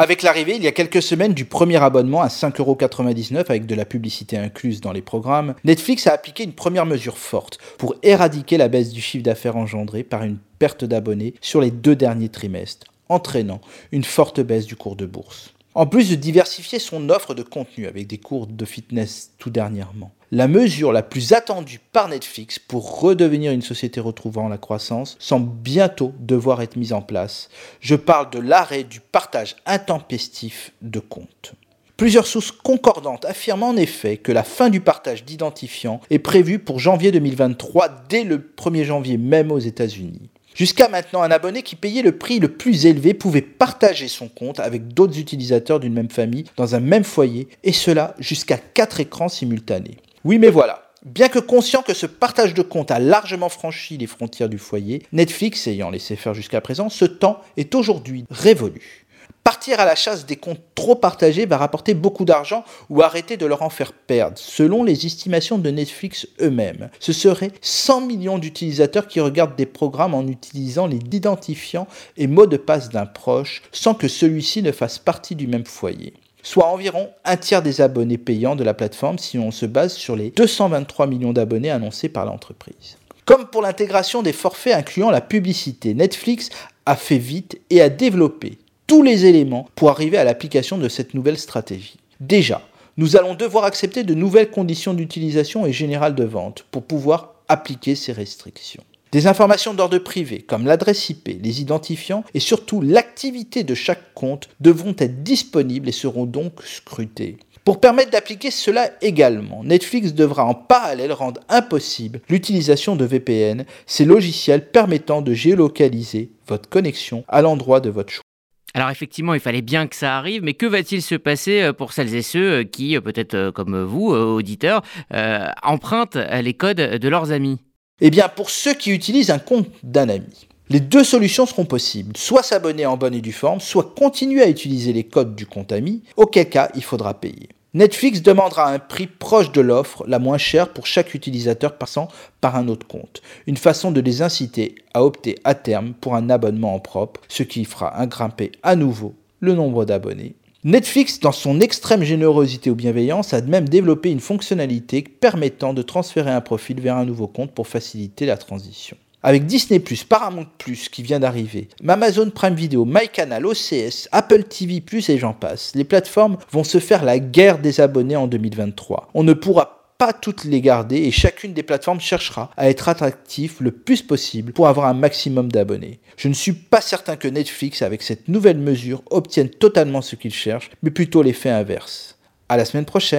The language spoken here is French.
Avec l'arrivée, il y a quelques semaines, du premier abonnement à 5,99€ avec de la publicité incluse dans les programmes, Netflix a appliqué une première mesure forte pour éradiquer la baisse du chiffre d'affaires engendrée par une perte d'abonnés sur les deux derniers trimestres, entraînant une forte baisse du cours de bourse. En plus de diversifier son offre de contenu avec des cours de fitness tout dernièrement. La mesure la plus attendue par Netflix pour redevenir une société retrouvant la croissance semble bientôt devoir être mise en place. Je parle de l'arrêt du partage intempestif de comptes. Plusieurs sources concordantes affirment en effet que la fin du partage d'identifiants est prévue pour janvier 2023 dès le 1er janvier même aux États-Unis. Jusqu'à maintenant, un abonné qui payait le prix le plus élevé pouvait partager son compte avec d'autres utilisateurs d'une même famille dans un même foyer, et cela jusqu'à 4 écrans simultanés. Oui mais voilà, Bien que conscient que ce partage de compte a largement franchi les frontières du foyer, Netflix ayant laissé faire jusqu'à présent, ce temps est aujourd'hui révolu. Partir à la chasse des comptes trop partagés va rapporter beaucoup d'argent ou arrêter de leur en faire perdre. Selon les estimations de Netflix eux-mêmes, ce serait 100 millions d'utilisateurs qui regardent des programmes en utilisant les identifiants et mots de passe d'un proche sans que celui-ci ne fasse partie du même foyer soit environ un tiers des abonnés payants de la plateforme si on se base sur les 223 millions d'abonnés annoncés par l'entreprise. Comme pour l'intégration des forfaits incluant la publicité, Netflix a fait vite et a développé tous les éléments pour arriver à l'application de cette nouvelle stratégie. Déjà, nous allons devoir accepter de nouvelles conditions d'utilisation et générales de vente pour pouvoir appliquer ces restrictions. Des informations d'ordre privé, comme l'adresse IP, les identifiants et surtout l'activité de chaque compte, devront être disponibles et seront donc scrutées. Pour permettre d'appliquer cela également, Netflix devra en parallèle rendre impossible l'utilisation de VPN, ces logiciels permettant de géolocaliser votre connexion à l'endroit de votre choix. Alors effectivement, il fallait bien que ça arrive, mais que va-t-il se passer euh, pour celles et ceux euh, qui, euh, peut-être comme vous, auditeurs, empruntent les codes de leurs amis? Eh bien, pour ceux qui utilisent un compte d'un ami, les deux solutions seront possibles, soit s'abonner en bonne et due forme, soit continuer à utiliser les codes du compte ami, auquel cas il faudra payer. Netflix demandera un prix proche de l'offre la moins chère pour chaque utilisateur passant par un autre compte, une façon de les inciter à opter à terme pour un abonnement en propre, ce qui fera grimper à nouveau le nombre d'abonnés. Netflix, dans son extrême générosité ou bienveillance, a même développé une fonctionnalité permettant de transférer un profil vers un nouveau compte pour faciliter la transition. Avec Disney+, Paramount+, qui vient d'arriver, Amazon Prime Video, MyCanal, OCS, Apple TV+, et j'en passe, les plateformes vont se faire la guerre des abonnés en 2023. On ne pourra pas toutes les garder et chacune des plateformes cherchera à être attractif le plus possible pour avoir un maximum d'abonnés. Je ne suis pas certain que Netflix, avec cette nouvelle mesure, obtienne totalement ce qu'il cherche, mais plutôt l'effet inverse. À la semaine prochaine